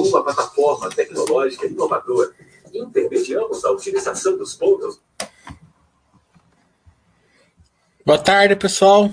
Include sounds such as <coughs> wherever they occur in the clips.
uma plataforma tecnológica inovadora. Intermediamos a utilização dos pontos. Boa tarde, pessoal.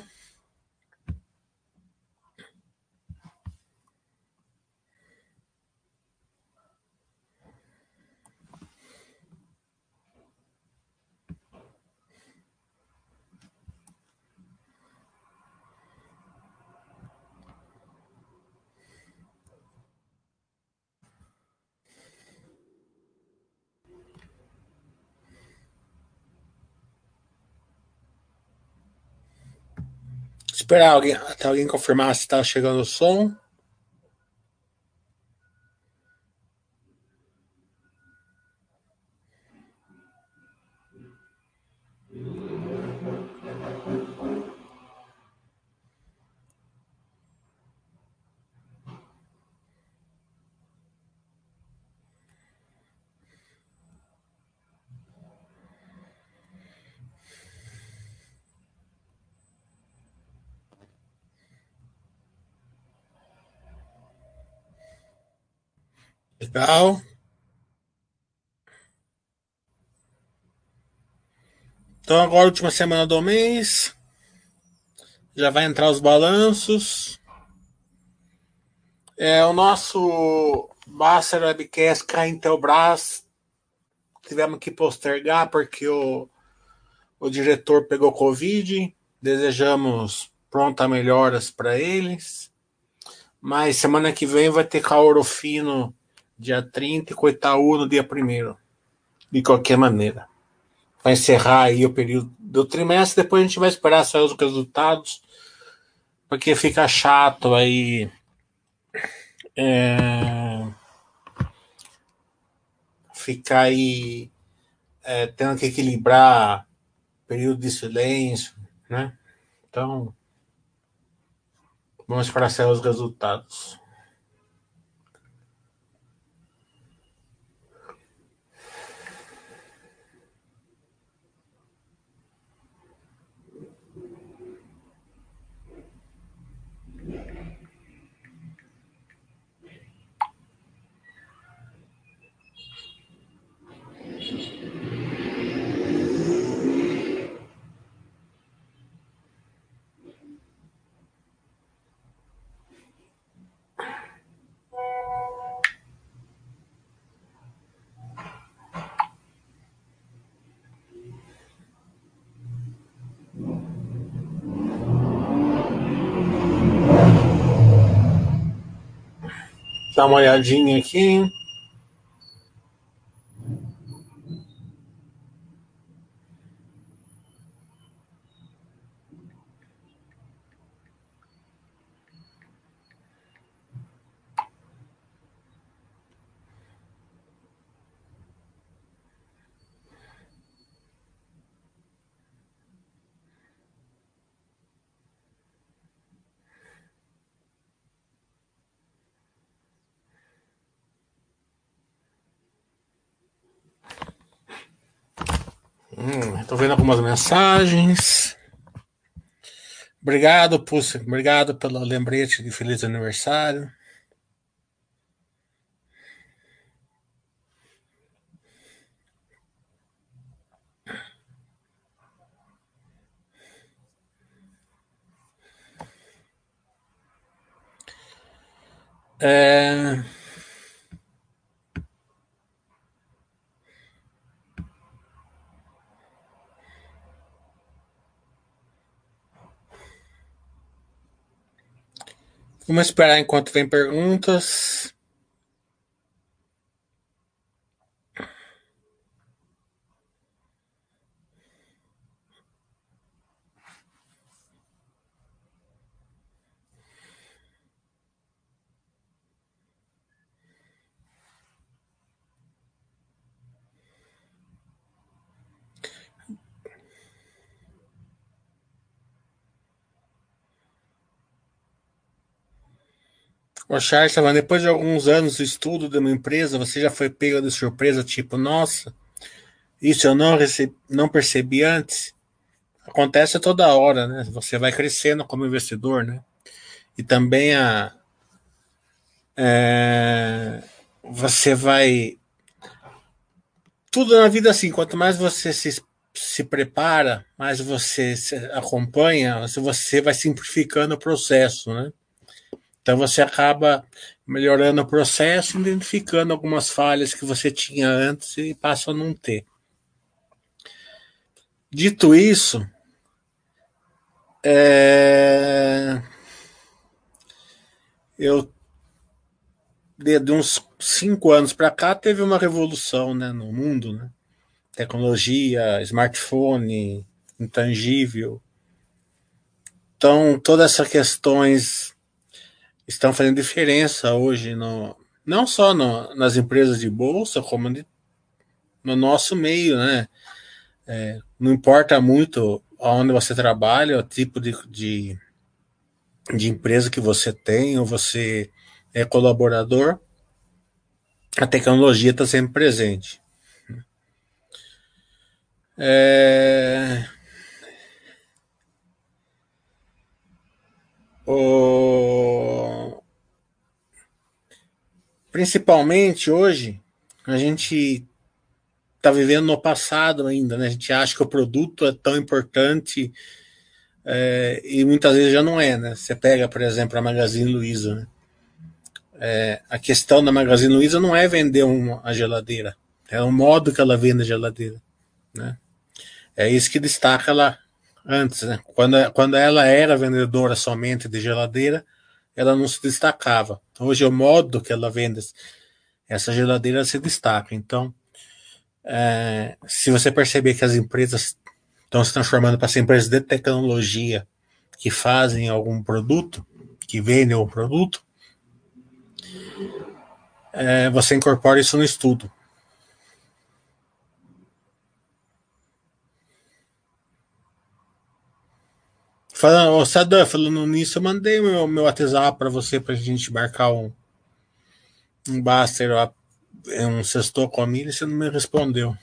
Esperar alguém, até alguém confirmar se está chegando o som. Então agora última semana do mês. Já vai entrar os balanços. É, o nosso Master Webcast em Telbras tivemos que postergar porque o, o diretor pegou Covid. Desejamos pronta melhoras para eles. Mas semana que vem vai ter Caoro Fino dia 30 e com Itaú no dia 1 de qualquer maneira. Vai encerrar aí o período do trimestre, depois a gente vai esperar sair os resultados, porque fica chato aí. É, ficar aí é, tendo que equilibrar período de silêncio, né? Então, vamos esperar sair os resultados. Dá uma olhadinha aqui. Estou vendo algumas mensagens. Obrigado, Pussy. Obrigado pelo lembrete de feliz aniversário. É... Vamos esperar enquanto vem perguntas. O falando, depois de alguns anos de estudo de uma empresa, você já foi pego de surpresa, tipo, nossa, isso eu não, recebi, não percebi antes. Acontece toda hora, né? Você vai crescendo como investidor, né? E também a, é, você vai. Tudo na vida assim, quanto mais você se, se prepara, mais você se acompanha, você vai simplificando o processo, né? Então você acaba melhorando o processo, identificando algumas falhas que você tinha antes e passa a não ter. Dito isso, é... eu de, uns cinco anos para cá teve uma revolução né, no mundo, né? Tecnologia, smartphone, intangível. Então, todas essas questões estão fazendo diferença hoje, no, não só no, nas empresas de bolsa, como de, no nosso meio, né? É, não importa muito onde você trabalha, o tipo de, de, de empresa que você tem, ou você é colaborador, a tecnologia está sempre presente. É... Principalmente hoje, a gente está vivendo no passado ainda, né? A gente acha que o produto é tão importante é, e muitas vezes já não é, né? Você pega, por exemplo, a Magazine Luiza, né? é, a questão da Magazine Luiza não é vender uma, a geladeira, é o modo que ela vende a geladeira. Né? É isso que destaca ela antes. Né? Quando, quando ela era vendedora somente de geladeira, ela não se destacava. Hoje é o modo que ela vende essa geladeira se destaca. Então, é, se você perceber que as empresas estão se transformando para ser empresas de tecnologia que fazem algum produto, que vendem um produto, é, você incorpora isso no estudo. Falando, oh, Sadam, falando nisso, eu mandei meu, meu WhatsApp para você para a gente marcar um, um Baster, um sextou com a milha, você não me respondeu.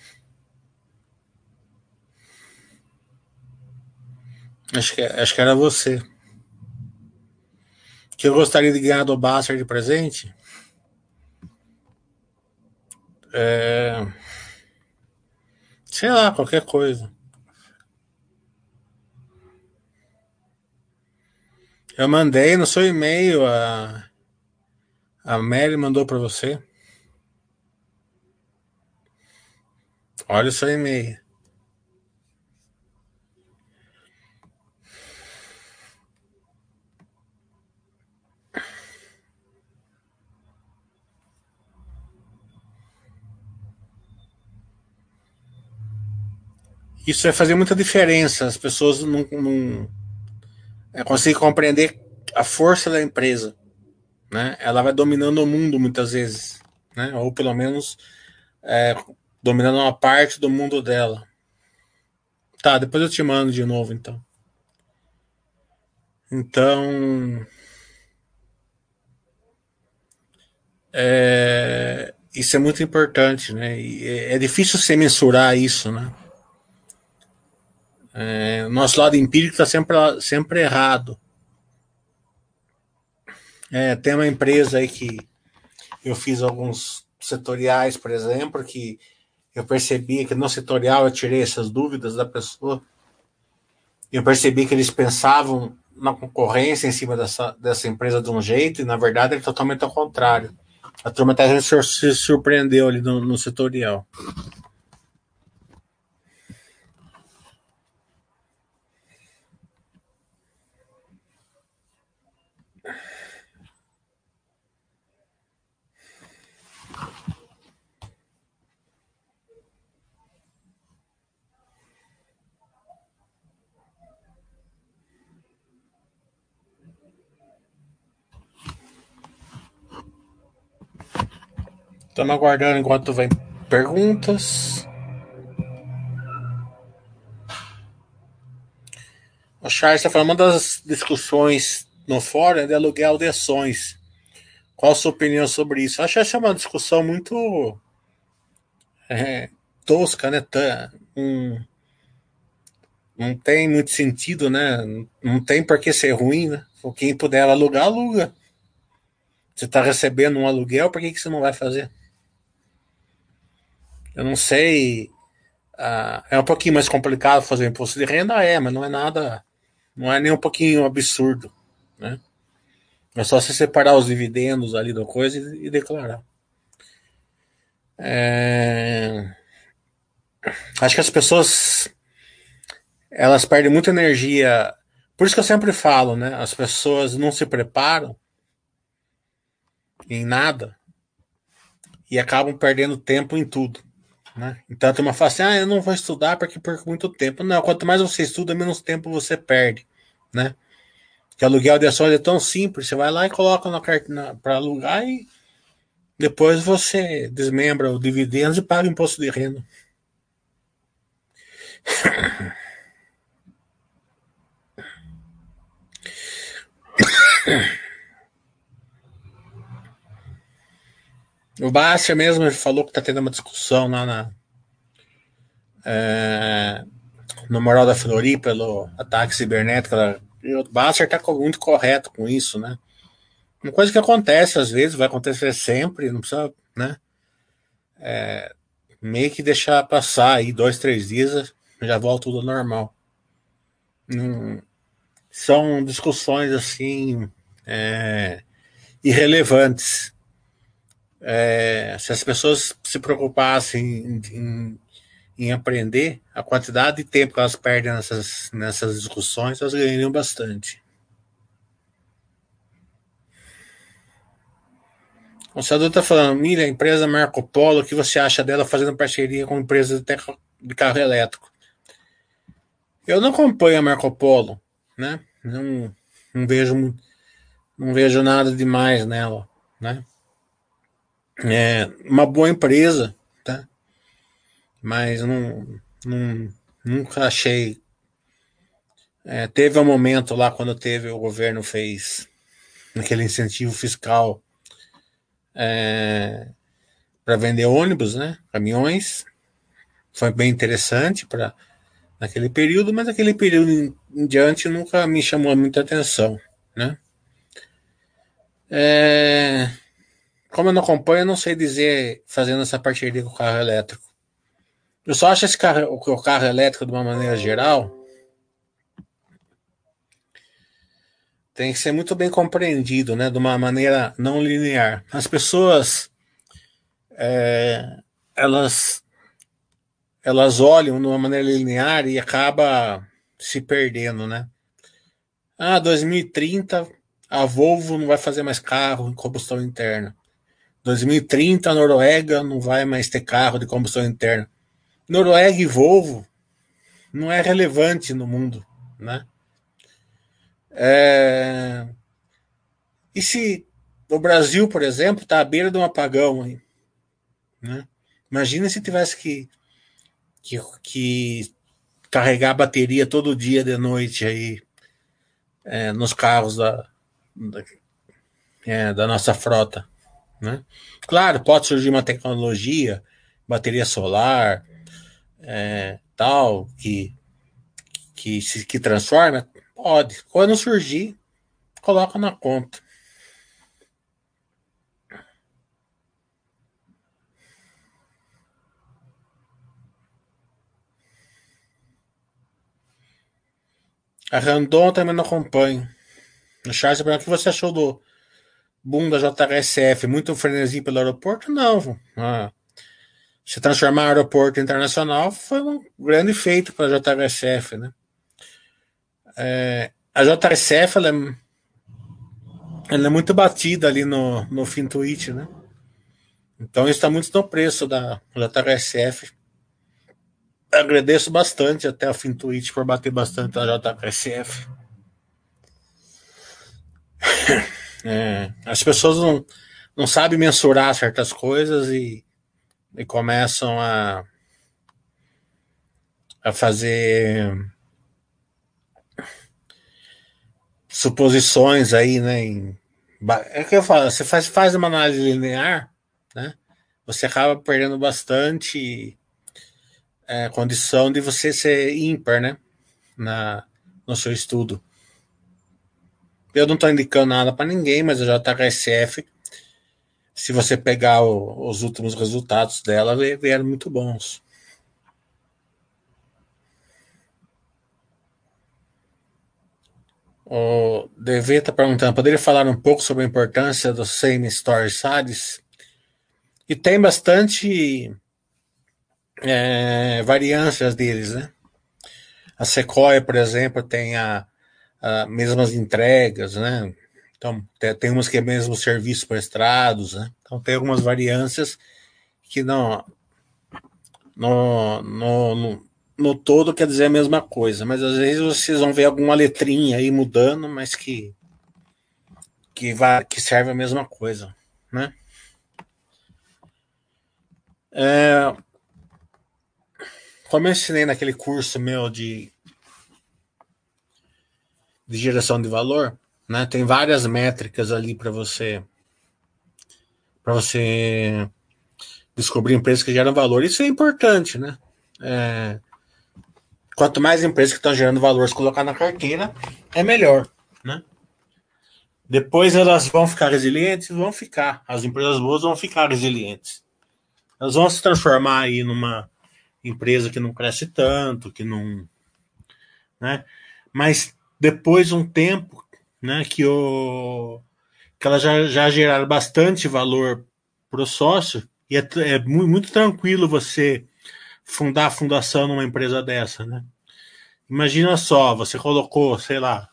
Acho que, acho que era você. Que eu gostaria de ganhar do Baster de presente. É... Sei lá, qualquer coisa. Eu mandei no seu e-mail, a, a Mary mandou para você. Olha o seu e-mail. isso vai fazer muita diferença. As pessoas não, não é, conseguem compreender a força da empresa. Né? Ela vai dominando o mundo muitas vezes, né? ou pelo menos é, dominando uma parte do mundo dela. Tá, depois eu te mando de novo então. Então. É, isso é muito importante, né? E é, é difícil você mensurar isso, né? É, nosso lado empírico está sempre, sempre errado. É, tem uma empresa aí que eu fiz alguns setoriais, por exemplo, que eu percebi que no setorial eu tirei essas dúvidas da pessoa. Eu percebi que eles pensavam na concorrência em cima dessa, dessa empresa de um jeito, e na verdade é totalmente ao contrário. A turma até se surpreendeu ali no, no setorial. Estamos aguardando enquanto vem perguntas. O Charles está falando uma das discussões no fórum é de aluguel de ações. Qual a sua opinião sobre isso? Acho essa uma discussão muito é, tosca, né? Um, não tem muito sentido, né? Não tem por que ser ruim, né? Quem puder alugar, aluga. Você está recebendo um aluguel, por que, que você não vai fazer? Eu não sei. Uh, é um pouquinho mais complicado fazer imposto de renda, é, mas não é nada. Não é nem um pouquinho absurdo. Né? É só você separar os dividendos ali da coisa e, e declarar. É... Acho que as pessoas elas perdem muita energia. Por isso que eu sempre falo, né? As pessoas não se preparam em nada e acabam perdendo tempo em tudo. Né? Então a turma fala assim: ah, eu não vou estudar porque perco muito tempo. Não, quanto mais você estuda, menos tempo você perde. Né? Que aluguel de ações é tão simples, você vai lá e coloca na carta para alugar e depois você desmembra o dividendos e paga imposto de renda. <coughs> O Baixa mesmo falou que está tendo uma discussão lá na, é, no Moral da Floripa pelo ataque cibernético. E o Baixa está muito correto com isso, né? Uma coisa que acontece às vezes, vai acontecer sempre, não precisa, né? É, meio que deixar passar aí dois, três dias, já volta tudo normal. São discussões assim é, irrelevantes. É, se as pessoas se preocupassem em, em, em, aprender, a quantidade de tempo que elas perdem nessas, nessas discussões, elas ganhariam bastante. O senador está falando, Mira, a empresa Marco Polo, o que você acha dela fazendo parceria com empresas de carro elétrico? Eu não acompanho a Marco Polo, né? Não, não vejo não vejo nada demais nela, né? É uma boa empresa, tá? Mas não, não nunca achei. É, teve um momento lá quando teve o governo fez aquele incentivo fiscal é, para vender ônibus, né? Caminhões. Foi bem interessante para naquele período, mas aquele período em, em diante nunca me chamou muita atenção, né? É, como eu não acompanho, eu não sei dizer fazendo essa parceria com o carro elétrico. Eu só acho esse carro, o carro elétrico, de uma maneira geral, tem que ser muito bem compreendido, né? De uma maneira não linear. As pessoas, é, elas, elas olham de uma maneira linear e acaba se perdendo, né? Ah, 2030 a Volvo não vai fazer mais carro em combustão interna. 2030 a Noruega não vai mais ter carro de combustão interna. Noruega e Volvo não é relevante no mundo, né? É... E se o Brasil, por exemplo, está à beira de um apagão, hein? Né? Imagina se tivesse que, que, que carregar a bateria todo dia de noite aí é, nos carros da, da, é, da nossa frota. Né? Claro, pode surgir uma tecnologia, bateria solar, é, tal, que, que que transforma. Pode. Quando surgir, coloca na conta. A Randon também não acompanho. Charles, o que você achou do boom da JHSF? Muito frenesim pelo aeroporto? Não. Ah, se transformar aeroporto internacional foi um grande feito para a JHSF, né? É, a JHSF ela é, ela é muito batida ali no, no Fintuit, né? Então está muito no preço da JHSF. Agradeço bastante até a Fintuit por bater bastante a JHSF. <laughs> É, as pessoas não, não sabem mensurar certas coisas e, e começam a, a fazer suposições aí, né? Em, é que eu falo, você faz, faz uma análise linear, né? Você acaba perdendo bastante é, condição de você ser ímpar, né? Na, no seu estudo. Eu não estou indicando nada para ninguém, mas a JHSF se você pegar o, os últimos resultados dela, vieram muito bons. O DV está perguntando, poderia falar um pouco sobre a importância do same story size? E tem bastante é, variâncias deles, né? A Sequoia, por exemplo, tem a, a mesmas entregas, né? Então, tem, tem umas que é mesmo serviços prestados, né? Então, tem algumas variâncias que não, no, no, no, no todo quer dizer a mesma coisa, mas às vezes vocês vão ver alguma letrinha aí mudando, mas que que, vai, que serve a mesma coisa, né? É, como eu ensinei naquele curso meu de, de geração de valor, né, tem várias métricas ali para você para você descobrir empresas que geram valor. Isso é importante, né? É, quanto mais empresas que estão gerando valor se colocar na carteira, é melhor, né? Depois elas vão ficar resilientes, vão ficar. As empresas boas vão ficar resilientes. Elas vão se transformar aí numa empresa que não cresce tanto, que não. Né? Mas depois de um tempo né, que, o, que elas já, já geraram bastante valor para o sócio, e é, é muito, muito, tranquilo você fundar a fundação numa empresa dessa. Né? Imagina só, você colocou, sei lá,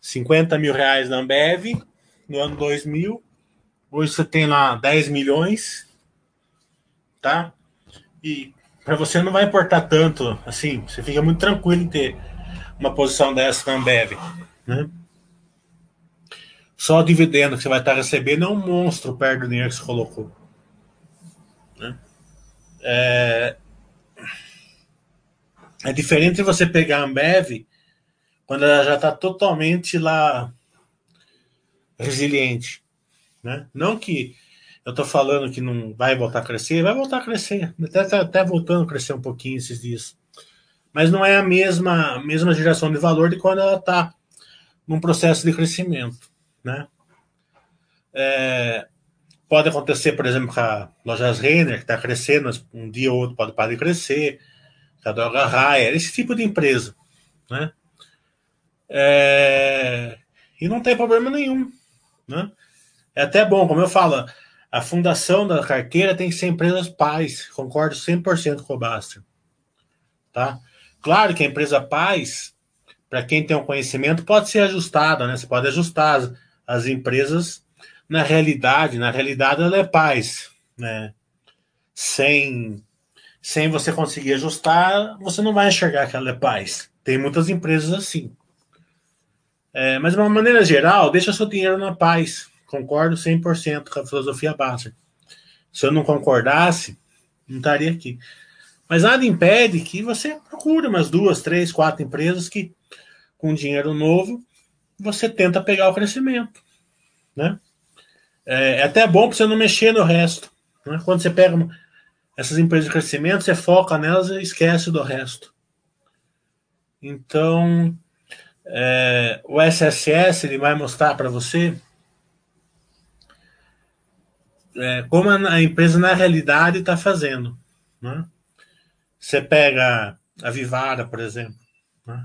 50 mil reais na Ambev no ano 2000, hoje você tem lá 10 milhões, tá? E para você não vai importar tanto, assim, você fica muito tranquilo em ter uma posição dessa na Ambev, né? Só o dividendo que você vai estar recebendo é um monstro perto do dinheiro que você colocou. Né? É... é diferente você pegar a Ambev quando ela já está totalmente lá resiliente. Né? Não que eu estou falando que não vai voltar a crescer, vai voltar a crescer. Até, tá, até voltando a crescer um pouquinho esses dias. Mas não é a mesma, mesma geração de valor de quando ela está num processo de crescimento. Né? É, pode acontecer, por exemplo, com a Lojas Renner, que está crescendo, um dia ou outro pode parar de crescer, com a Droga Raia, esse tipo de empresa. Né? É, e não tem problema nenhum. Né? É até bom, como eu falo, a fundação da carteira tem que ser empresas pais. Concordo 100% com o Basta. Tá? Claro que a empresa pais, para quem tem um conhecimento, pode ser ajustada, né? Você pode ajustar as, as empresas na realidade. Na realidade, ela é pais, né? Sem, sem você conseguir ajustar, você não vai enxergar que ela é pais. Tem muitas empresas assim. É, mas de uma maneira geral, deixa seu dinheiro na paz. Concordo 100% com a filosofia básica. Se eu não concordasse, não estaria aqui. Mas nada impede que você procure umas duas, três, quatro empresas que, com dinheiro novo, você tenta pegar o crescimento. Né? É, é até bom para você não mexer no resto. Né? Quando você pega essas empresas de crescimento, você foca nelas e esquece do resto. Então, é, o SSS ele vai mostrar para você é, como a, empresa na realidade está fazendo. Né? Você pega a Vivara, por exemplo, né?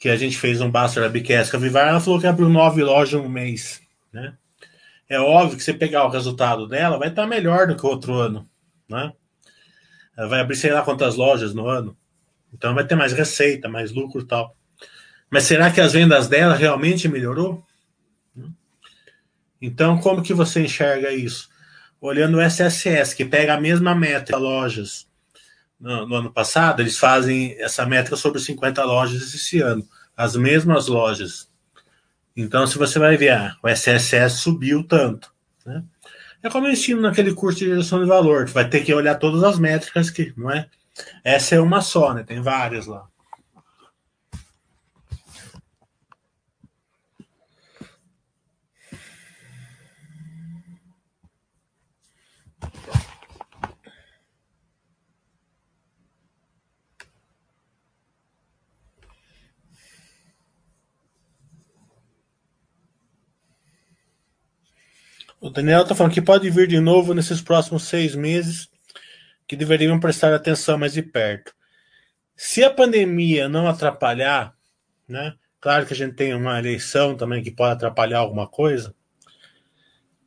que a gente fez um Baster Webcast com a Vivara, ela falou que abriu nove lojas no mês. Né? É óbvio que você pegar o resultado dela, vai estar melhor do que o outro ano. Né? Ela vai abrir sei lá quantas lojas no ano. Então vai ter mais receita, mais lucro e tal. Mas será que as vendas dela realmente melhorou? Então, como que você enxerga isso? Olhando o SSS, que pega a mesma métrica lojas no, no, ano passado, eles fazem essa métrica sobre 50 lojas esse ano, as mesmas lojas. Então, se você vai ver, ah, o SSS subiu tanto. Né? É como eu ensino naquele curso de geração de valor, que vai ter que olhar todas as métricas que, não é? Essa é uma só, né? Tem várias lá. O Daniel está falando que pode vir de novo nesses próximos seis meses, que deveriam prestar atenção mais de perto. Se a pandemia não atrapalhar, né? Claro que a gente tem uma eleição também que pode atrapalhar alguma coisa,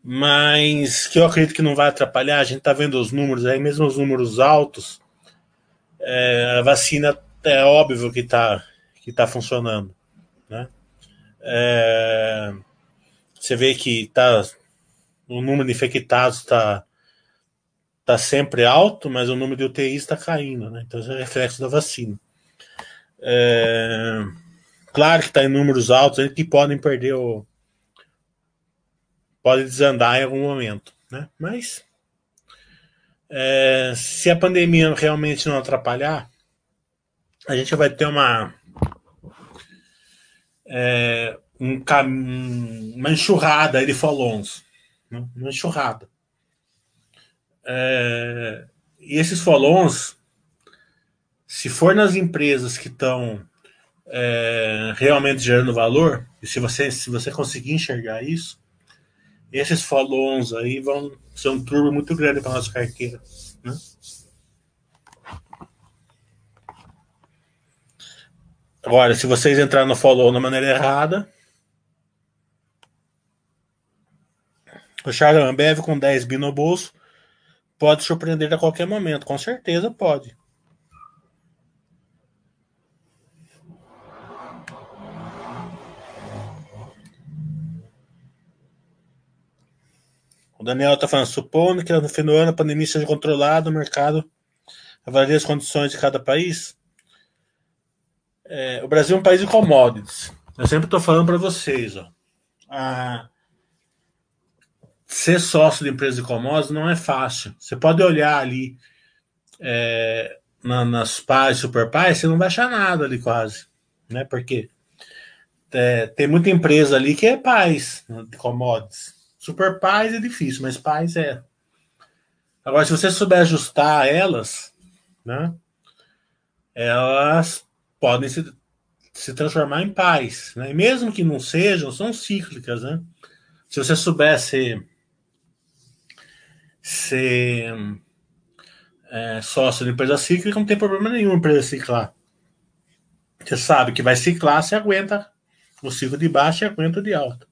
mas que eu acredito que não vai atrapalhar. A gente está vendo os números aí, mesmo os números altos, é, a vacina é óbvio que está que tá funcionando, né? É, você vê que tá, o número de infectados está tá sempre alto, mas o número de UTIs está caindo, né? Então isso é reflexo da vacina. É, claro que está em números altos, que podem perder o. pode desandar em algum momento, né? Mas é, se a pandemia realmente não atrapalhar, a gente vai ter uma é, um uma enxurrada de follows, né? uma enxurrada. É, e esses follows, se for nas empresas que estão é, realmente gerando valor, e se você, se você conseguir enxergar isso, esses follows aí vão ser um turbo muito grande para nossa carteira. Né? Agora, se vocês entrarem no follow da maneira errada, o Charles Ambev com 10 bi no bolso pode surpreender a qualquer momento. Com certeza pode. O Daniel está falando, supondo que no fim do ano a pandemia seja controlada, o mercado avalia as condições de cada país. É, o Brasil é um país de commodities. Eu sempre estou falando para vocês, ó. A, ser sócio de empresa de commodities não é fácil. Você pode olhar ali é, na, nas pais, super pais, você não vai achar nada ali quase, né? Porque é, tem muita empresa ali que é pais né, de commodities. Super pais é difícil, mas pais é. Agora, se você souber ajustar elas, né? Elas podem se, se transformar em pais, né? E mesmo que não sejam, são cíclicas, né? Se você soubesse ser é, sócio de empresa cíclica, não tem problema nenhum empresa ciclar. Você sabe que vai ciclar, você aguenta o ciclo de baixa e aguenta o de alta.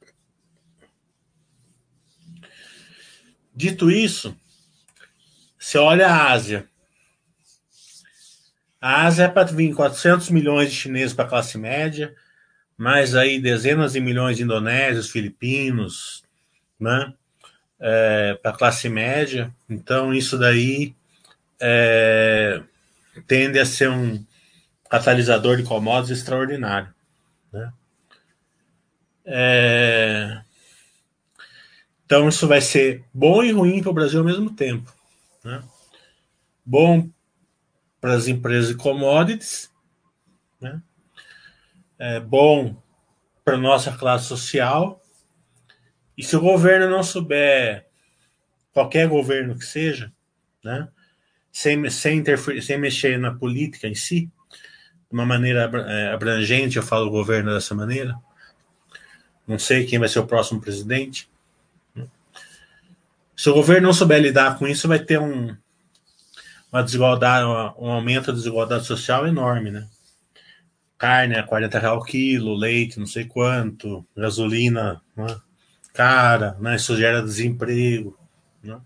Dito isso, você olha a Ásia. A Ásia é para vir 400 milhões de chineses para a classe média, mais aí dezenas de milhões de indonésios, filipinos, né? É, para a classe média. Então, isso daí é, tende a ser um catalisador de commodities extraordinário. Né? É, então, isso vai ser bom e ruim para o Brasil ao mesmo tempo. Né? Bom para as empresas de commodities, né? é bom para a nossa classe social. E se o governo não souber, qualquer governo que seja, né, sem, sem, sem mexer na política em si, de uma maneira é, abrangente, eu falo governo dessa maneira, não sei quem vai ser o próximo presidente. Se o governo não souber lidar com isso, vai ter um, uma desigualdade, um aumento da desigualdade social enorme, né? Carne a 40 reais o quilo, leite não sei quanto, gasolina né? Cara, né? Isso gera desemprego, né?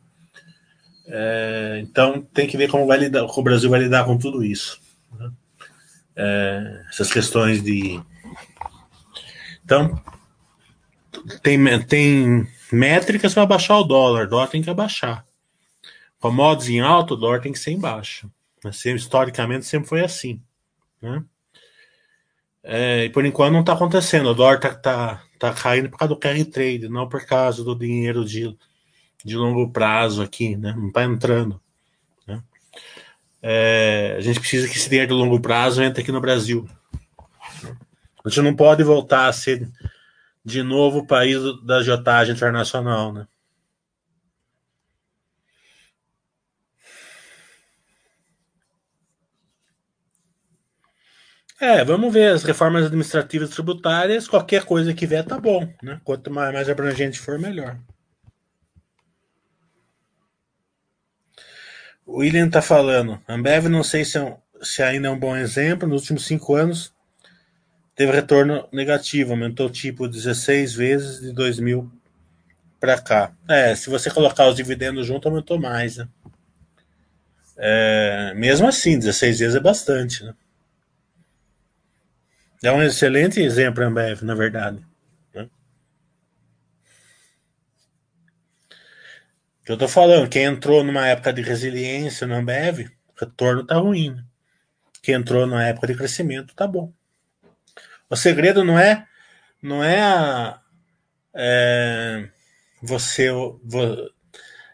É, então tem que ver como vai lidar, como o Brasil vai lidar com tudo isso. Né? É, essas questões de. Então, tem, tem métricas para baixar o dólar, o dólar tem que abaixar. Commodities em alto, o dólar tem que ser em baixa. Sempre, historicamente sempre foi assim. Né? É, e por enquanto não está acontecendo. O dólar está tá, tá caindo por causa do carry trade, não por causa do dinheiro de, de longo prazo aqui, né? Não está entrando. Né? É, a gente precisa que esse dinheiro de longo prazo entre aqui no Brasil. A gente não pode voltar a ser de novo o país da jotagem internacional, né? É, vamos ver as reformas administrativas e tributárias, qualquer coisa que vier tá bom, né? Quanto mais, mais abrangente for, melhor. O William tá falando, Ambev não sei se, é um, se ainda é um bom exemplo, nos últimos cinco anos teve retorno negativo, aumentou tipo 16 vezes de 2000 para cá. É, se você colocar os dividendos junto, aumentou mais, né? É, mesmo assim, 16 vezes é bastante, né? É um excelente exemplo, Ambev, na verdade. Né? Eu tô falando, quem entrou numa época de resiliência na Ambev, retorno tá ruim. Né? Quem entrou numa época de crescimento, tá bom. O segredo não é não é, a, é você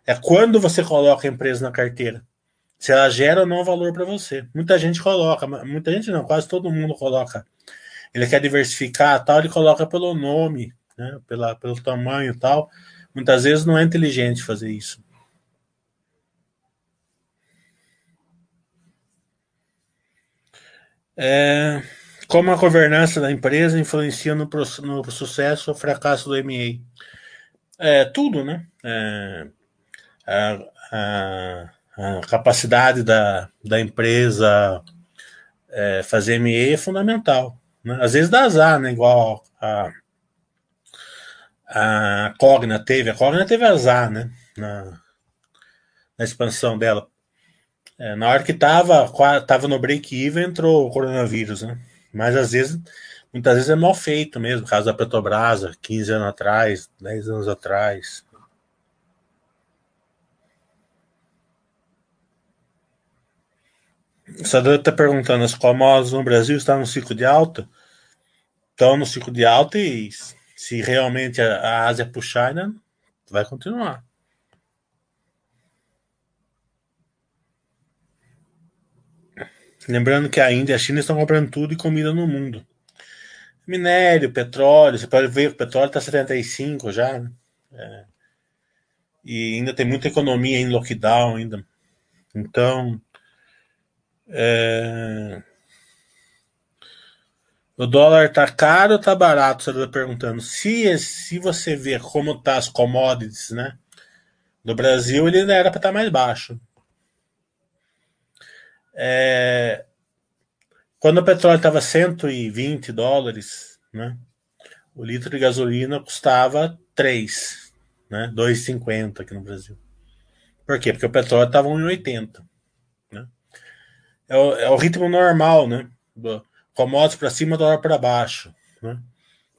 é quando você coloca a empresa na carteira. Se ela gera ou não valor para você. Muita gente coloca, muita gente não, quase todo mundo coloca. Ele quer diversificar, tal, ele coloca pelo nome, né, pela, pelo tamanho, tal. Muitas vezes não é inteligente fazer isso. É, como a governança da empresa influencia no, no sucesso ou fracasso do MA? É, tudo, né? É, a, a, a, capacidade da, da empresa é, fazer MA é fundamental. Né? Às vezes dá azar, né? Igual a, a Cogna teve. A Cogna teve azar, né? Na, na expansão dela. É, na hora que estava tava no break-even, entrou o coronavírus, né? Mas às vezes, muitas vezes é mal feito mesmo, caso da Petrobras, 15 anos atrás, 10 anos atrás. Sador está perguntando, as commodities no Brasil estão no ciclo de alta? Estão no ciclo de alta e se realmente a Ásia puxar, né, vai continuar. Lembrando que a Índia e a China estão comprando tudo e comida no mundo. Minério, petróleo, você pode ver que o petróleo está 75 já. Né? É. E ainda tem muita economia em lockdown ainda. Então. É... O dólar tá caro ou tá barato? Você está perguntando. Se, se você ver como tá as commodities, né? No Brasil ele era para estar tá mais baixo. É, quando o petróleo estava 120 dólares, né, o litro de gasolina custava 3, né, 2,50 aqui no Brasil. Por quê? Porque o petróleo estava 1,80. É, o, é o ritmo normal, né? Commodities para cima, dólar para baixo. Né?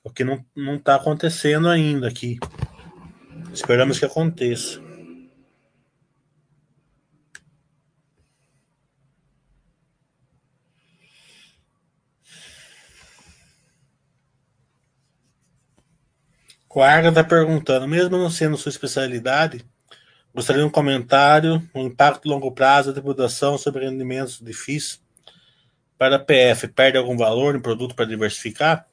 O que não está acontecendo ainda aqui. Esperamos que aconteça. O Arga está perguntando, mesmo não sendo sua especialidade, gostaria de um comentário, o um impacto longo prazo da tributação sobre rendimentos de FIIs para a PF. Perde algum valor em produto para diversificar?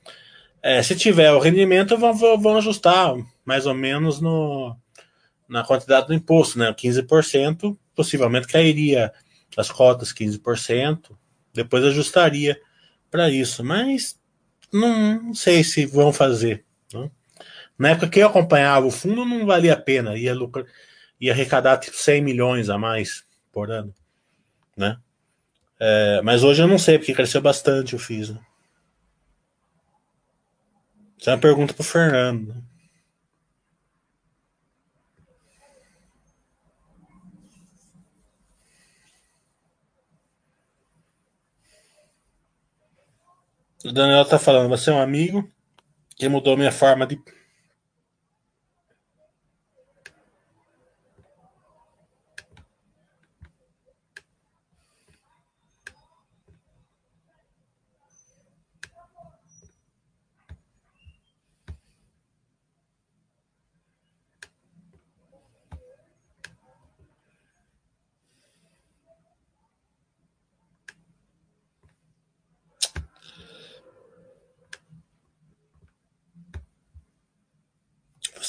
É, se tiver o rendimento, vão, vão ajustar mais ou menos no, na quantidade do imposto, né? 15% possivelmente cairia as cotas 15%, depois ajustaria para isso, mas não, não sei se vão fazer. Né? Na época que eu acompanhava o fundo, não valia a pena, ia, lucrar, ia arrecadar tipo 100 milhões a mais por ano, né? É, mas hoje eu não sei, porque cresceu bastante o FIS. Né? Isso é uma pergunta para o Fernando. Né? O Daniel está falando, você é um amigo que mudou minha forma de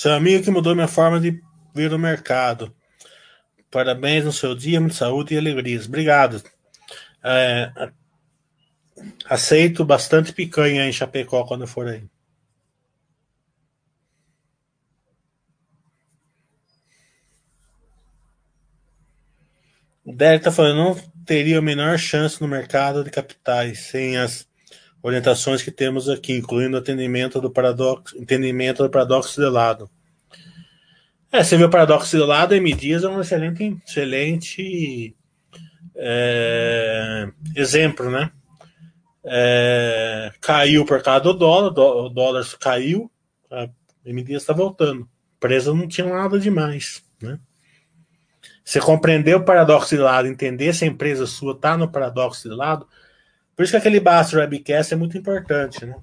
Seu amigo que mudou minha forma de ver o mercado. Parabéns no seu dia, muita saúde e alegrias. Obrigado. É, aceito bastante picanha em Chapecó quando for aí. Derek está falando, não teria a menor chance no mercado de capitais sem as orientações que temos aqui, incluindo atendimento do paradoxo, entendimento do paradoxo de lado. É, você vê o paradoxo de lado, M. Dias é um excelente, excelente é, exemplo, né? É, caiu por causa do dólar, o dólar caiu, a M. Dias está voltando. A empresa não tinha nada demais, né? Você compreender o paradoxo de lado, entender se a empresa sua está no paradoxo de lado, por isso que aquele Baster Webcast é muito importante, né?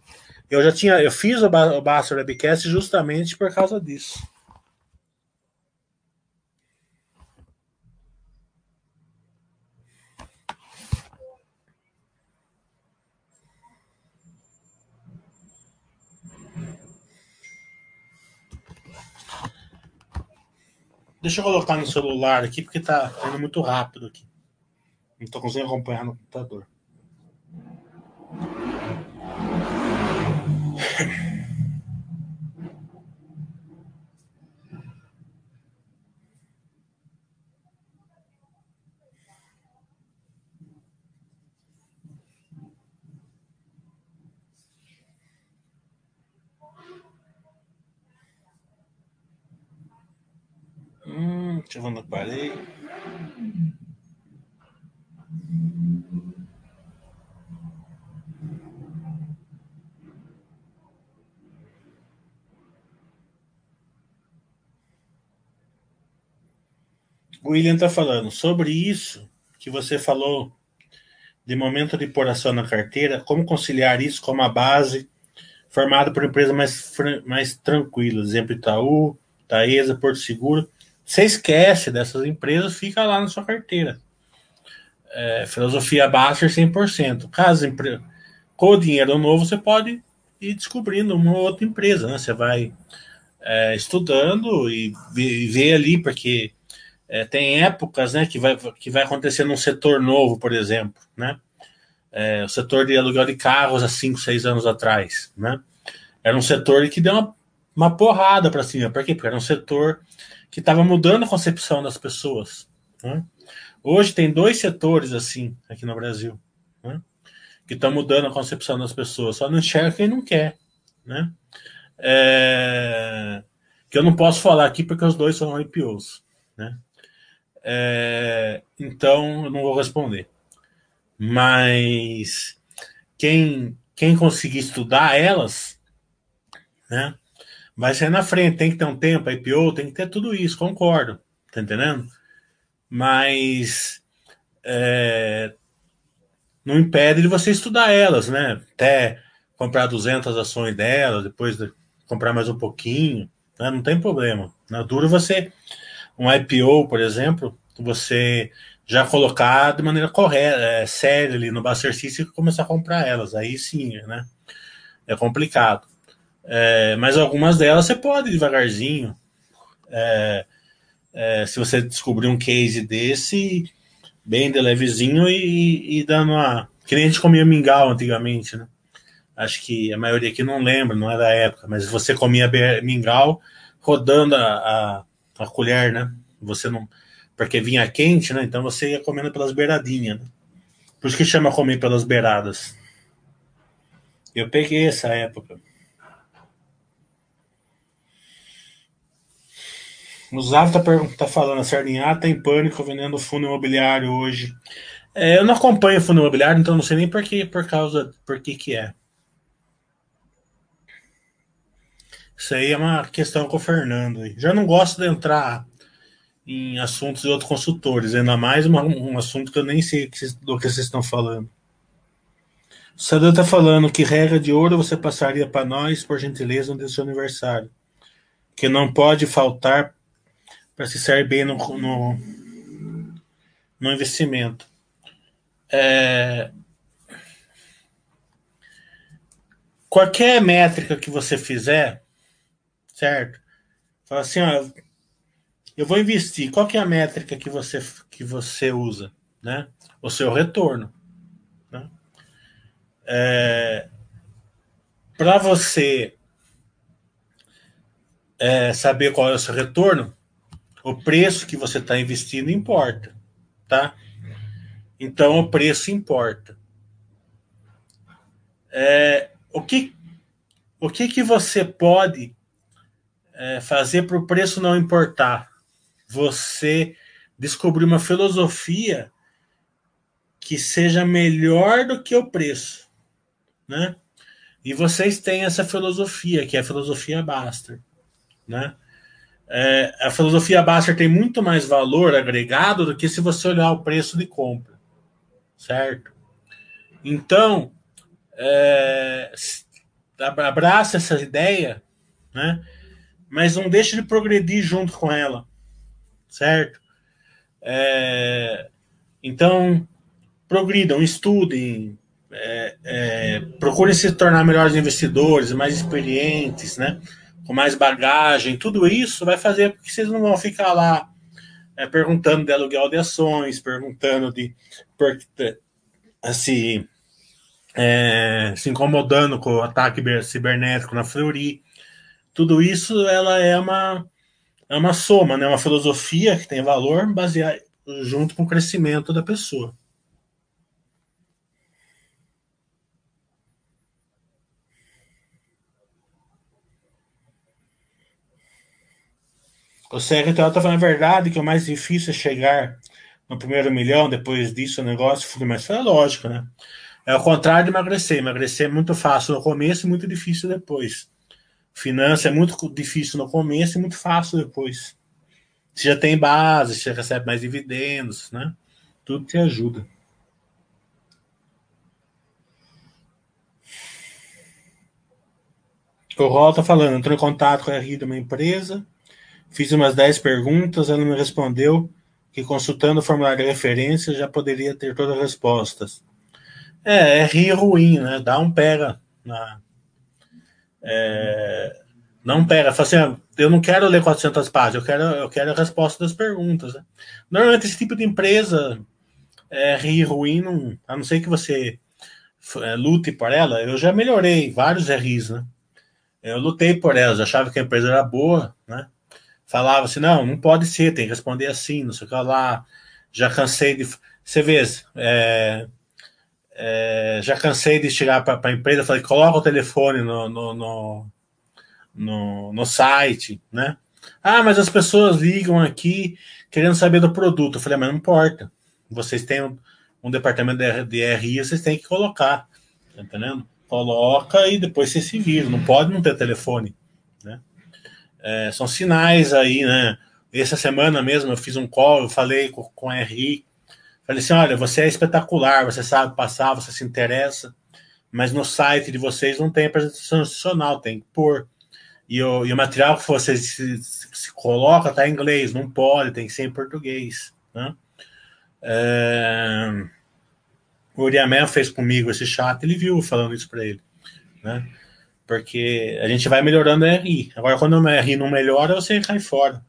Eu já tinha, eu fiz o Baster Webcast justamente por causa disso. Deixa eu colocar no celular aqui, porque tá indo muito rápido aqui. Não tô conseguindo acompanhar no computador. <laughs> Hum, deixa eu ver onde eu parei. O William está falando sobre isso que você falou de momento de ação na carteira, como conciliar isso com uma base formada por empresas mais, mais tranquilas, exemplo Itaú, Taesa, Porto Seguro. Você esquece dessas empresas, fica lá na sua carteira. É, filosofia Baster 100%. Caso com o dinheiro novo, você pode ir descobrindo uma outra empresa, né? Você vai é, estudando e ver ali, porque é, tem épocas né, que, vai, que vai acontecer num setor novo, por exemplo, né? É, o setor de aluguel de carros há 5, 6 anos atrás, né? Era um setor que deu uma, uma porrada para cima. Por quê? Porque era um setor que estava mudando a concepção das pessoas. Né? Hoje tem dois setores assim aqui no Brasil, né? que estão mudando a concepção das pessoas. Só não enxerga quem não quer, né? É... Que eu não posso falar aqui porque os dois são IPOs, né? É, então eu não vou responder. Mas quem, quem conseguir estudar elas, né, vai sair na frente. Tem que ter um tempo, IPO, tem que ter tudo isso, concordo. Tá entendendo? Mas é, não impede de você estudar elas, né? Até comprar 200 ações delas, depois de comprar mais um pouquinho, né? não tem problema. Na dura você um IPO, por exemplo, você já colocar de maneira correta, é, séria ali no System e começar a comprar elas. Aí sim, né? É complicado. É, mas algumas delas você pode devagarzinho. É, é, se você descobrir um case desse, bem de levezinho e, e dando uma. Que nem a gente comia mingau antigamente, né? Acho que a maioria aqui não lembra, não é da época, mas você comia mingau rodando a, a a colher, né? Você não. Porque vinha quente, né? Então você ia comendo pelas beiradinhas. Né? Por isso que chama comer pelas beiradas. Eu peguei essa época. O Zavo tá, tá falando, a Sardinha tá em pânico vendendo fundo imobiliário hoje. É, eu não acompanho fundo imobiliário, então não sei nem por que, por causa, por que que é. Isso aí é uma questão com o Fernando. Já não gosto de entrar em assuntos de outros consultores, ainda mais uma, um assunto que eu nem sei do que vocês estão falando. O Sadão está falando que regra de ouro você passaria para nós, por gentileza, no seu aniversário. Que não pode faltar para se sair bem no, no, no investimento. É... Qualquer métrica que você fizer, certo? Fala assim, ó, eu vou investir. Qual que é a métrica que você que você usa, né? O seu retorno, né? É, Para você é, saber qual é o seu retorno, o preço que você está investindo importa, tá? Então o preço importa. É, o que o que que você pode é, fazer para o preço não importar? Você descobrir uma filosofia que seja melhor do que o preço, né? E vocês têm essa filosofia, que é a filosofia Baster, né? É, a filosofia Baster tem muito mais valor agregado do que se você olhar o preço de compra, certo? Então, é, abraça essa ideia, né? Mas não deixe de progredir junto com ela, certo? É, então, progridam, estudem, é, é, procurem se tornar melhores investidores, mais experientes, né? Com mais bagagem, tudo isso vai fazer que vocês não vão ficar lá é, perguntando de aluguel de ações, perguntando de assim, é, se incomodando com o ataque cibernético na Fleury. Tudo isso ela é uma, é uma soma, né? uma filosofia que tem valor baseado junto com o crescimento da pessoa. O secretário está falando a verdade que o mais difícil é chegar no primeiro milhão, depois disso o negócio flui, mas foi lógico, né? É o contrário de emagrecer. Emagrecer é muito fácil no começo e muito difícil depois. Finança é muito difícil no começo e muito fácil depois. Você já tem base, você recebe mais dividendos, né? Tudo te ajuda. O Rol está falando, entrou em contato com a RI de uma empresa, Fiz umas 10 perguntas, ela me respondeu que consultando o formulário de referência já poderia ter todas as respostas. É, é rir ruim, né? Dá um pega. Na, é, não pega. Fala assim, ah, eu não quero ler 400 páginas, eu quero, eu quero a resposta das perguntas. Né? Normalmente esse tipo de empresa é rir ruim, não, a não ser que você é, lute por ela. Eu já melhorei vários RIs, né? Eu lutei por elas, achava que a empresa era boa? Falava assim: não, não pode ser, tem que responder assim, não sei o que lá. Já cansei de. Você vê, é, é, já cansei de chegar para a empresa falei: coloca o telefone no, no, no, no, no site, né? Ah, mas as pessoas ligam aqui querendo saber do produto. Eu falei, mas não importa. Vocês têm um, um departamento de, de RI, vocês têm que colocar. Tá entendendo? Coloca e depois vocês se viram. Não pode não ter telefone. É, são sinais aí, né? Essa semana mesmo eu fiz um call, eu falei com, com a RI, falei assim, olha, você é espetacular, você sabe passar, você se interessa, mas no site de vocês não tem apresentação institucional, tem que pôr. E o, e o material que você se, se coloca está em inglês, não pode, tem que ser em português. Né? É... O Uriamel fez comigo esse chat, ele viu falando isso para ele. Né? Porque a gente vai melhorando a RI. Agora, quando o RI não melhora, você cai fora.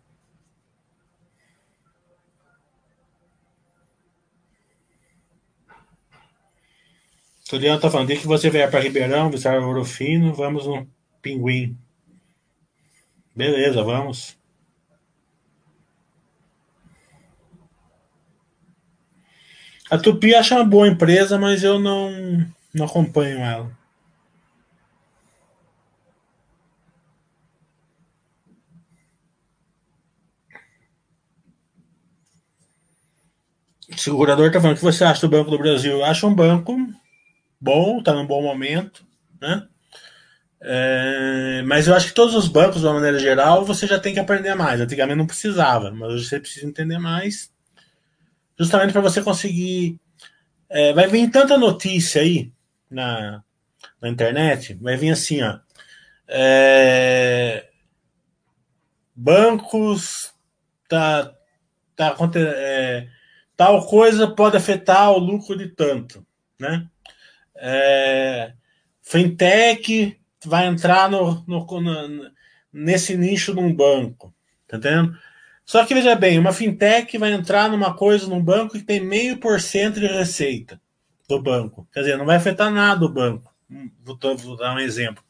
Juliano tá falando, que você vier para Ribeirão, visitar o Ouro Fino, vamos no Pinguim. Beleza, vamos. A Tupi acha uma boa empresa, mas eu não, não acompanho ela. O segurador está falando o que você acha do Banco do Brasil. Eu acho um banco bom, está num bom momento, né? É, mas eu acho que todos os bancos, de uma maneira geral, você já tem que aprender mais. Antigamente não precisava, mas hoje você precisa entender mais, justamente para você conseguir. É, vai vir tanta notícia aí na, na internet, vai vir assim, ó. É, bancos tá, tá é, tal coisa pode afetar o lucro de tanto, né? É, fintech vai entrar no, no, no, nesse nicho num banco, tá entendendo? Só que veja bem, uma fintech vai entrar numa coisa num banco que tem meio por cento de receita do banco. Quer dizer, não vai afetar nada o banco. Vou, vou dar um exemplo.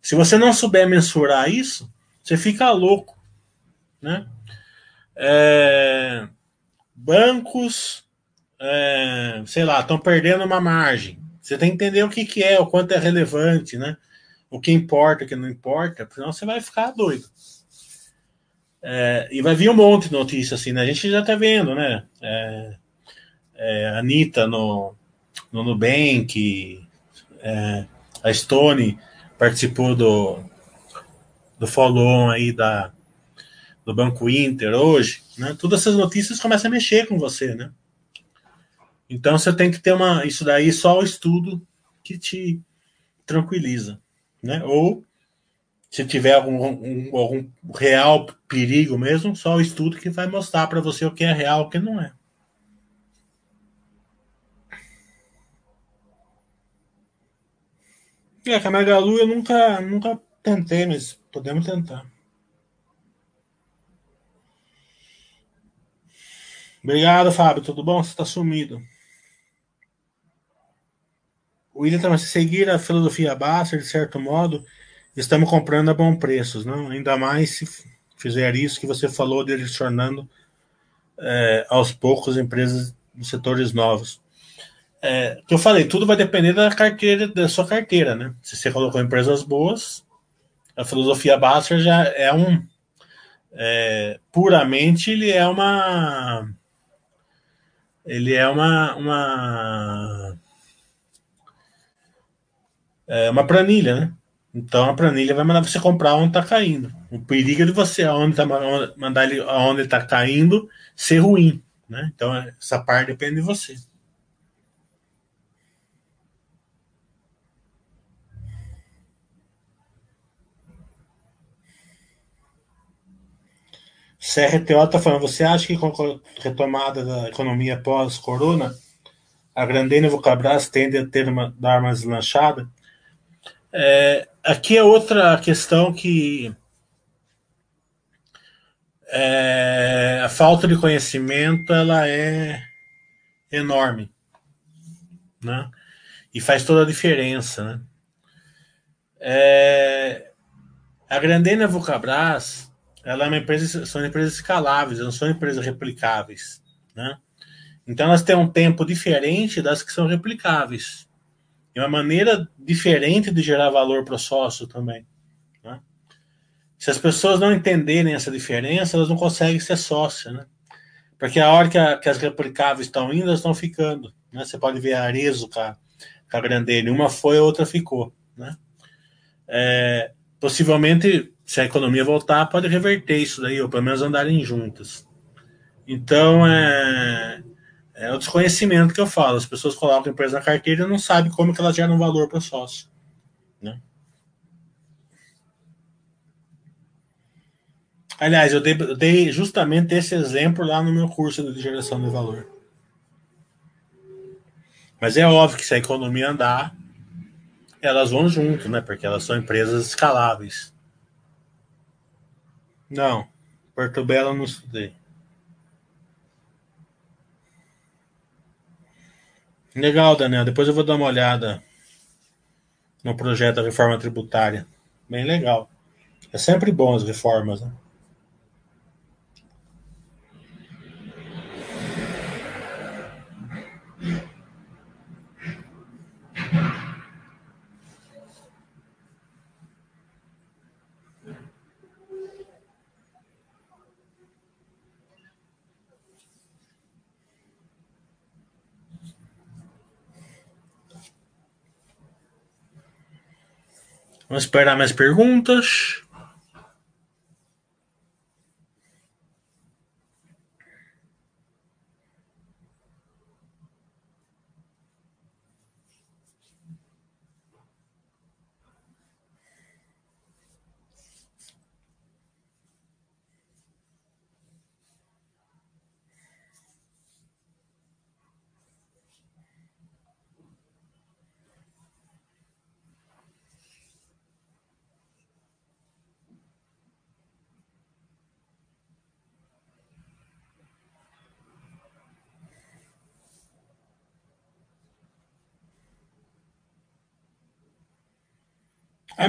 Se você não souber mensurar isso, você fica louco, né? É, bancos, é, sei lá, estão perdendo uma margem. Você tem que entender o que, que é, o quanto é relevante, né? O que importa, o que não importa, senão você vai ficar doido. É, e vai vir um monte de notícias assim, né? A gente já tá vendo, né? É, é, Anitta no, no Nubank, é, a Stone participou do, do follow-on aí da, do Banco Inter hoje, né? Todas essas notícias começam a mexer com você, né? Então você tem que ter uma. Isso daí só o estudo que te tranquiliza, né? Ou se tiver algum, um, algum real perigo mesmo, só o estudo que vai mostrar para você o que é real e o que não é. É, a Magalu eu nunca, nunca tentei, mas podemos tentar. Obrigado, Fábio. Tudo bom? Você está sumido. O William também, se seguir a filosofia baixa, de certo modo, estamos comprando a bom preços, não? Ainda mais se fizer isso que você falou, direcionando é, aos poucos empresas de setores novos. É, que eu falei, tudo vai depender da carteira, da sua carteira, né? Se você colocou empresas boas, a filosofia Basser já é um é, puramente ele é uma ele é uma uma é uma planilha, né? Então a planilha vai mandar você comprar onde está caindo. O perigo é de você onde tá, mandar ele onde está caindo ser ruim, né? Então essa parte depende de você. CRTO está falando, você acha que com a retomada da economia pós-corona, a Grandene Vulcabras tende a ter uma, dar uma deslanchada? É, aqui é outra questão que é, a falta de conhecimento ela é enorme, né? E faz toda a diferença, né? É, a Grandene a Vulcabras ela é uma empresa, são empresas escaláveis, não são empresas replicáveis, né? Então elas têm um tempo diferente das que são replicáveis. E uma maneira diferente de gerar valor para o sócio também. Né? Se as pessoas não entenderem essa diferença, elas não conseguem ser sócio, né? Porque a hora que, a, que as replicáveis estão indo, elas estão ficando. Né? Você pode ver a Arezo com a, com a. Uma foi, a outra ficou. Né? É, possivelmente se a economia voltar, pode reverter isso daí, ou pelo menos andarem juntas. Então, é, é o desconhecimento que eu falo. As pessoas colocam a empresa na carteira e não sabem como que elas geram valor para o sócio. Né? Aliás, eu dei, eu dei, justamente esse exemplo lá no meu curso de geração de valor. Mas é óbvio que se a economia andar, elas vão junto, né? Porque elas são empresas escaláveis. Não, Porto Belo não estudei. Legal, Daniel. Depois eu vou dar uma olhada no projeto da reforma tributária. Bem legal. É sempre bom as reformas, né? Vamos esperar mais perguntas.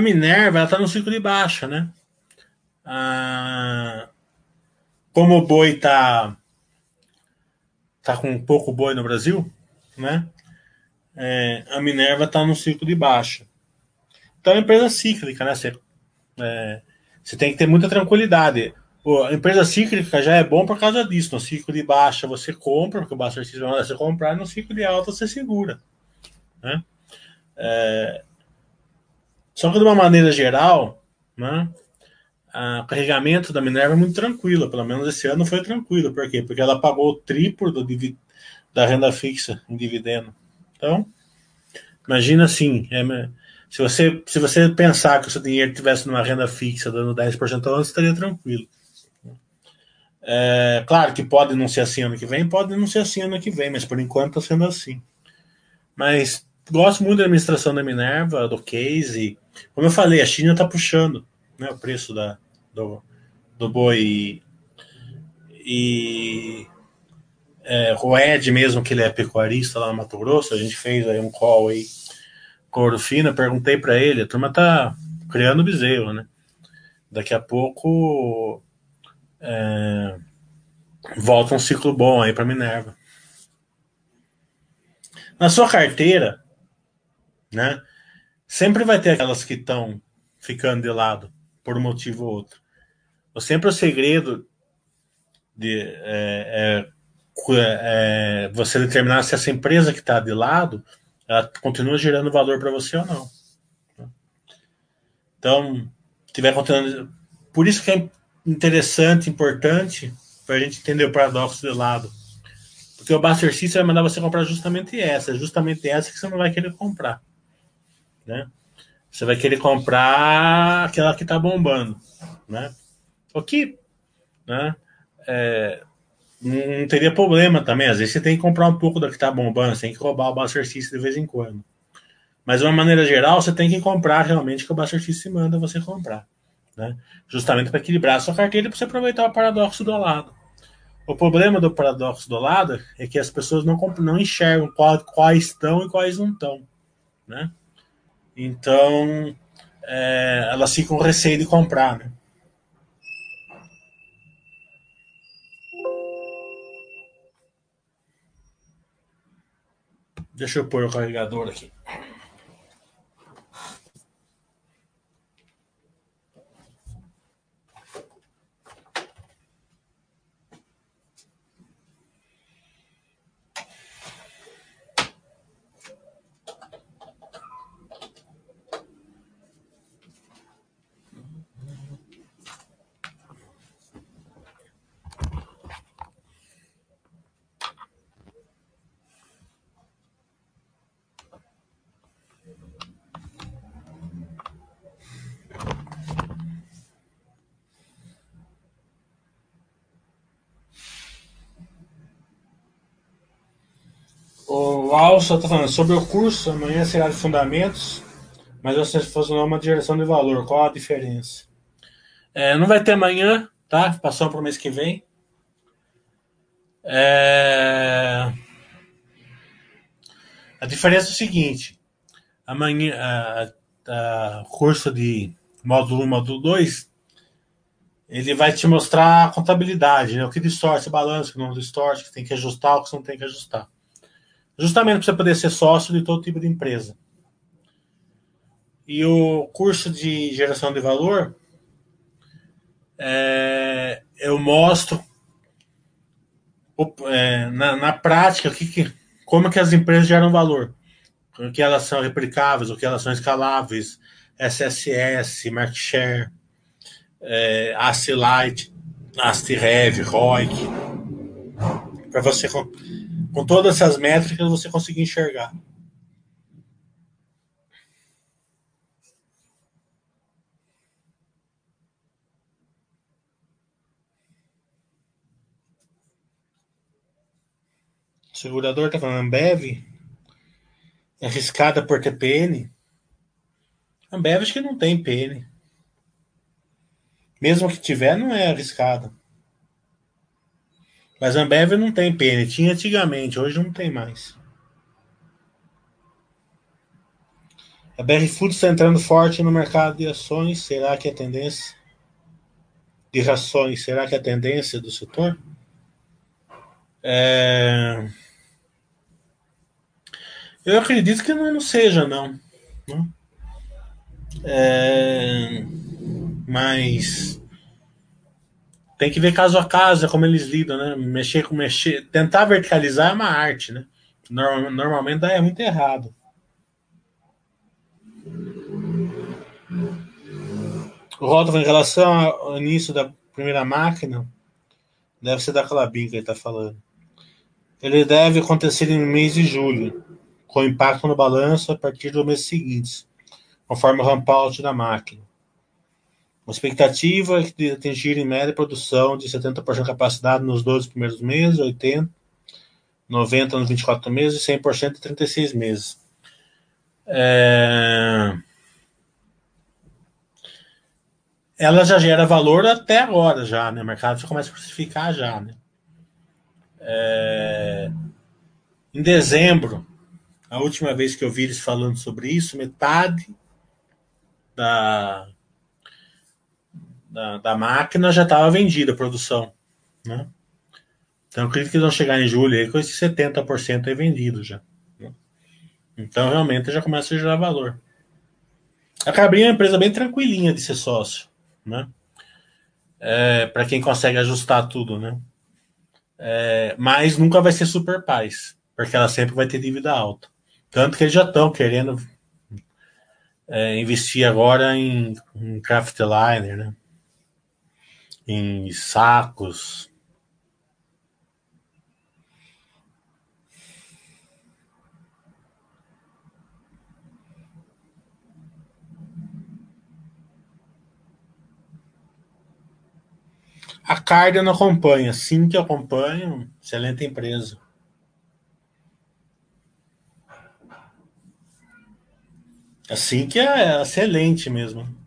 Minerva ela está no ciclo de baixa, né? Ah, como o boi está está com pouco boi no Brasil, né? É, a Minerva está no ciclo de baixa. Então é uma empresa cíclica, né? Você, é, você tem que ter muita tranquilidade. Pô, a empresa cíclica já é bom por causa disso. No ciclo de baixa você compra, porque o System vai você comprar, no ciclo de alta você segura. Né? É, só que de uma maneira geral, né, o carregamento da Minerva é muito tranquilo. Pelo menos esse ano foi tranquilo. Por quê? Porque ela pagou o triplo do, da renda fixa em dividendo. Então, imagina assim, é, se, você, se você pensar que o seu dinheiro estivesse numa renda fixa dando 10% ao ano, você estaria tranquilo. É, claro que pode não ser assim ano que vem, pode não ser assim ano que vem, mas por enquanto está sendo assim. Mas gosto muito da administração da Minerva, do case. Como eu falei, a China está puxando né, o preço da, do, do boi. E é, o Ed mesmo, que ele é pecuarista lá no Mato Grosso, a gente fez aí um call aí com o Fina, perguntei para ele, a turma tá criando bezerro, né? Daqui a pouco é, volta um ciclo bom aí para Minerva. Na sua carteira, né? Sempre vai ter aquelas que estão ficando de lado por um motivo ou outro. Sempre o segredo de é, é, é, você determinar se essa empresa que está de lado ela continua gerando valor para você ou não. Então, tiver continuando. Por isso que é interessante, importante, para a gente entender o paradoxo de lado. Porque o Buster System vai mandar você comprar justamente essa, justamente essa que você não vai querer comprar. Né? Você vai querer comprar aquela que está bombando. Né? O que né? É, não teria problema também. Às vezes você tem que comprar um pouco da que está bombando, você tem que roubar o Buster System de vez em quando. Mas de uma maneira geral, você tem que comprar realmente que o Buster System manda você comprar né? justamente para equilibrar a sua carteira para você aproveitar o paradoxo do lado. O problema do paradoxo do lado é que as pessoas não, não enxergam quais estão e quais não estão. Né? Então, é, elas ficam com receio de comprar. Né? Deixa eu pôr o carregador aqui. O Alça está falando sobre o curso, amanhã será de fundamentos, mas você fosse uma direção de valor, qual a diferença? É, não vai ter amanhã, tá? Passou para o mês que vem. É... A diferença é o seguinte: amanhã, a, a curso de módulo 1, módulo 2, ele vai te mostrar a contabilidade, né? o que distorce, o balanço, o que não distorce, o que tem que ajustar, o que você não tem que ajustar justamente para você poder ser sócio de todo tipo de empresa. E o curso de geração de valor, é, eu mostro é, na, na, prática que, que, como que as empresas geram valor. O que elas são replicáveis, o que elas são escaláveis, SSS, Market Share, é, ACLite, ASTREV, ROIC, para você com todas essas métricas você conseguir enxergar. O segurador está falando Ambev é arriscada por TPN. Ambev acho que não tem PN. Mesmo que tiver, não é arriscada. Mas a Ambev não tem PN. Tinha antigamente, hoje não tem mais. A BR Foods está entrando forte no mercado de ações. Será que é tendência? De rações, será que é tendência do setor? É... Eu acredito que não, não seja, não. Né? É, mas tem que ver caso a caso, é como eles lidam, né? Mexer com mexer. Tentar verticalizar é uma arte, né? Normalmente é muito errado. Rodolfo, em relação ao início da primeira máquina, deve ser da Clabin que ele está falando. Ele deve acontecer no mês de julho, com impacto no balanço a partir do mês seguinte, conforme o ramp-out da máquina. A expectativa é de atingir em média produção de 70% de capacidade nos 12 primeiros meses, 80%, 90% nos 24 meses e 100% em 36 meses. É... Ela já gera valor até agora, já, né? O mercado já começa a precificar já, né? É... Em dezembro, a última vez que eu vi eles falando sobre isso, metade da, da, da máquina já estava vendida, a produção. Né? Então, acredito que eles vão chegar em julho aí com esse 70% aí vendido já. Né? Então, realmente, já começa a gerar valor. A Cabrinha é uma empresa bem tranquilinha de ser sócio, né? É, para quem consegue ajustar tudo, né? É, mas nunca vai ser super paz, porque ela sempre vai ter dívida alta. Tanto que eles já estão querendo é, investir agora em, em craftliner, né? Em sacos. A Cardia não acompanha, sim que acompanha, excelente empresa. Assim que é excelente mesmo.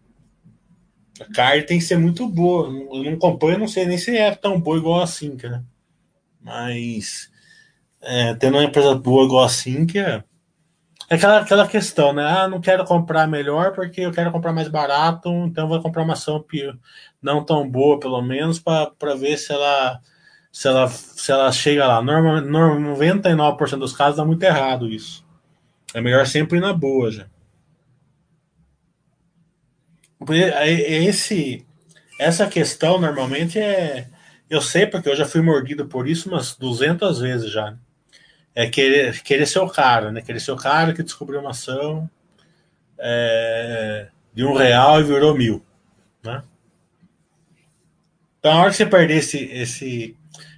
A carne tem que ser muito boa. Eu não acompanho, não sei nem se é tão boa igual a Cinca, né? Mas é, tendo uma empresa boa igual a Cinca, é aquela, aquela questão, né? Ah, não quero comprar melhor porque eu quero comprar mais barato, então vou comprar uma ação não tão boa, pelo menos, para ver se ela, se, ela, se ela chega lá. Normalmente, 99% dos casos dá muito errado isso. É melhor sempre ir na boa já. Esse, essa questão normalmente é. Eu sei porque eu já fui mordido por isso umas 200 vezes já. Né? É querer, querer ser o cara, né? Querer ser o cara que descobriu uma ação é, de um real e virou mil. Né? Então, a hora que você perder esse, esse,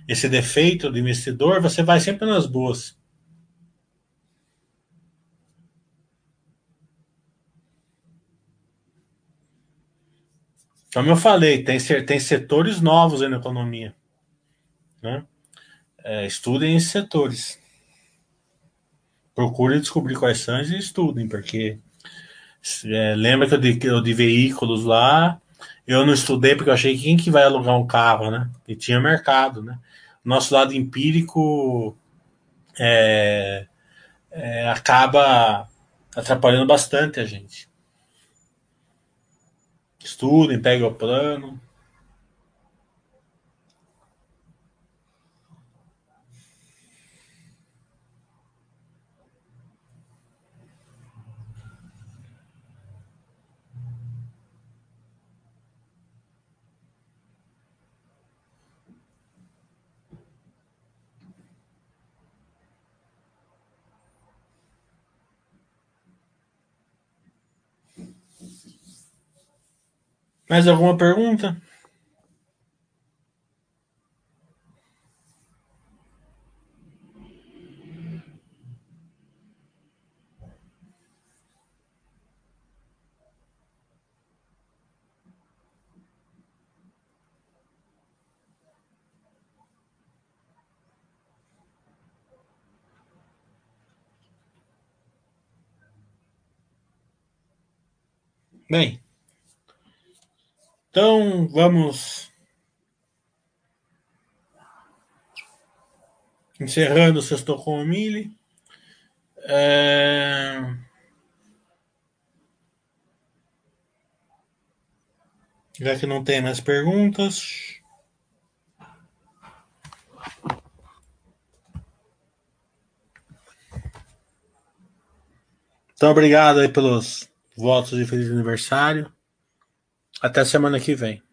esse defeito do investidor, você vai sempre nas boas. Como eu falei, tem, tem setores novos na economia. Né? É, estudem esses setores. Procurem descobrir quais são e estudem, porque é, lembra que eu de, eu de veículos lá, eu não estudei porque eu achei que quem que vai alugar um carro, né? E tinha mercado, né? Nosso lado empírico é, é, acaba atrapalhando bastante a gente. Estudem, peguem o plano. Mais alguma pergunta? Bem, então, vamos encerrando o Sextou com o Mille. É... Já que não tem mais perguntas. Então, obrigado aí pelos votos de feliz aniversário. Até semana que vem.